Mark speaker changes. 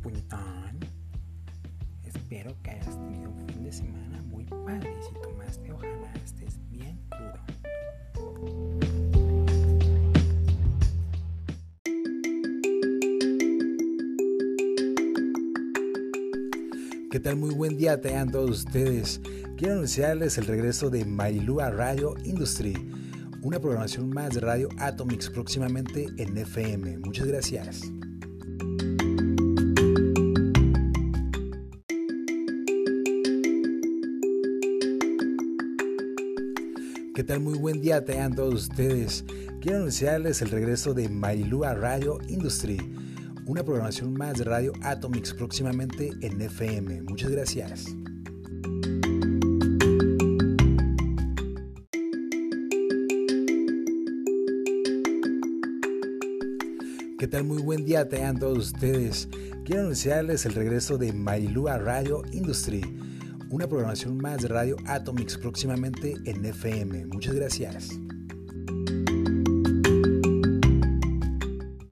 Speaker 1: puñetón. Espero que hayas tenido un fin de semana muy padre. Si tomaste, ojalá estés bien crudo. ¿Qué tal? Muy buen día tengan todos ustedes. Quiero anunciarles el regreso de Marilú a Radio Industry, una programación más de Radio Atomics próximamente en FM. Muchas gracias. ¿Qué tal? Muy buen día tengan todos ustedes. Quiero anunciarles el regreso de Marilúa Radio Industry, una programación más de Radio Atomics próximamente en FM. Muchas gracias. ¿Qué tal? Muy buen día tengan todos ustedes. Quiero anunciarles el regreso de Marilúa Radio Industry, una programación más de Radio Atomics próximamente en FM. Muchas gracias.